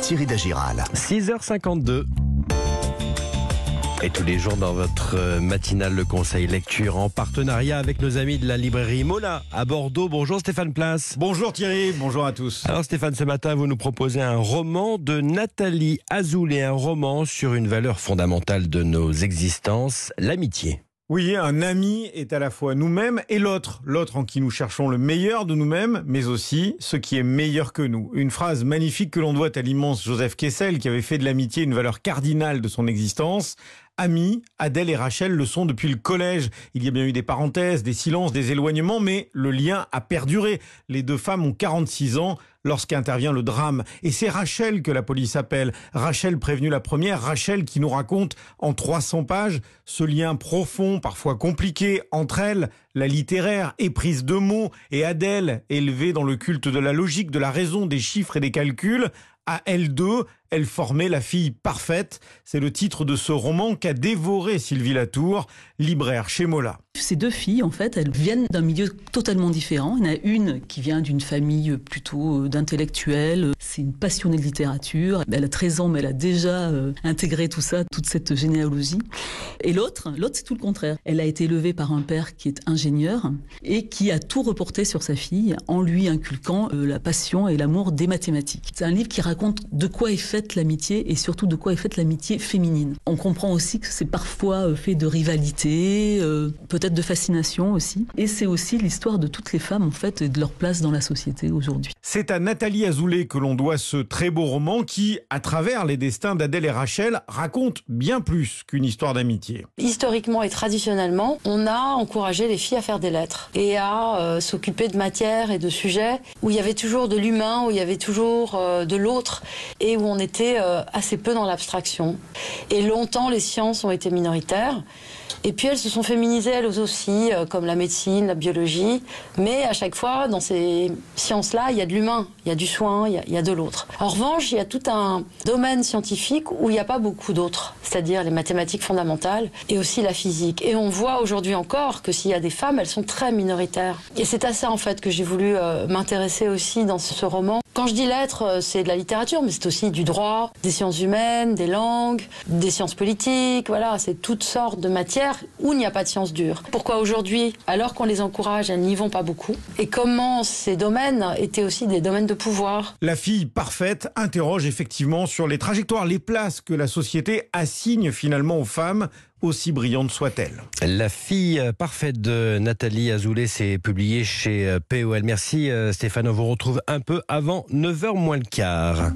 Thierry Dagiral. 6h52. Et tous les jours dans votre euh, matinale, le conseil lecture en partenariat avec nos amis de la librairie Mola à Bordeaux. Bonjour Stéphane Place. Bonjour Thierry, bonjour à tous. Alors Stéphane, ce matin, vous nous proposez un roman de Nathalie Azoulay, un roman sur une valeur fondamentale de nos existences, l'amitié. Oui, un ami est à la fois nous-mêmes et l'autre. L'autre en qui nous cherchons le meilleur de nous-mêmes, mais aussi ce qui est meilleur que nous. Une phrase magnifique que l'on doit à l'immense Joseph Kessel, qui avait fait de l'amitié une valeur cardinale de son existence. Amis, Adèle et Rachel le sont depuis le collège. Il y a bien eu des parenthèses, des silences, des éloignements, mais le lien a perduré. Les deux femmes ont 46 ans lorsqu'intervient le drame. Et c'est Rachel que la police appelle. Rachel prévenue la première, Rachel qui nous raconte en 300 pages ce lien profond, parfois compliqué, entre elles, la littéraire, éprise de mots, et Adèle, élevée dans le culte de la logique, de la raison, des chiffres et des calculs, à elle deux, elle formait la fille parfaite. C'est le titre de ce roman qu'a dévoré Sylvie Latour, libraire chez Mola. Ces deux filles, en fait, elles viennent d'un milieu totalement différent. Il y en a une qui vient d'une famille plutôt euh, d'intellectuels. C'est une passionnée de littérature. Elle a 13 ans, mais elle a déjà euh, intégré tout ça, toute cette généalogie. Et l'autre, l'autre, c'est tout le contraire. Elle a été élevée par un père qui est ingénieur et qui a tout reporté sur sa fille en lui inculquant euh, la passion et l'amour des mathématiques. C'est un livre qui raconte de quoi est faite l'amitié et surtout de quoi est faite l'amitié féminine. On comprend aussi que c'est parfois fait de rivalité, peut-être de fascination aussi. Et c'est aussi l'histoire de toutes les femmes, en fait, et de leur place dans la société aujourd'hui. C'est à Nathalie Azoulay que l'on doit ce très beau roman qui, à travers les destins d'Adèle et Rachel, raconte bien plus qu'une histoire d'amitié. Historiquement et traditionnellement, on a encouragé les filles à faire des lettres et à euh, s'occuper de matières et de sujets où il y avait toujours de l'humain, où il y avait toujours euh, de l'autre et où on était euh, assez peu dans l'abstraction. Et longtemps, les sciences ont été minoritaires. Et puis elles se sont féminisées elles aussi, euh, comme la médecine, la biologie. Mais à chaque fois, dans ces sciences-là, il y a de l'humain, il y a du soin, il y a, de l'autre. En revanche, il y a tout un domaine scientifique où il n'y a pas beaucoup d'autres, c'est-à-dire les mathématiques fondamentales et aussi la physique. Et on voit aujourd'hui encore que s'il y a des femmes, elles sont très minoritaires. Et c'est à ça en fait que j'ai voulu euh, m'intéresser aussi dans ce roman. Quand je dis lettres, euh, c'est de la littérature, mais c'est aussi du droit, des sciences humaines, des langues, des sciences politiques. Voilà, c'est toutes sortes de matières où il n'y a pas de sciences dures. Pourquoi aujourd'hui, alors qu'on les encourage, elles n'y vont pas beaucoup? Et comment ces domaines étaient aussi des domaines de pouvoir? La fille parfaite interroge effectivement sur les trajectoires, les places que la société assigne finalement aux femmes aussi brillante soit-elle. La fille parfaite de Nathalie Azoulay s'est publiée chez POL. Merci euh, Stéphane, on vous retrouve un peu avant 9h moins le quart.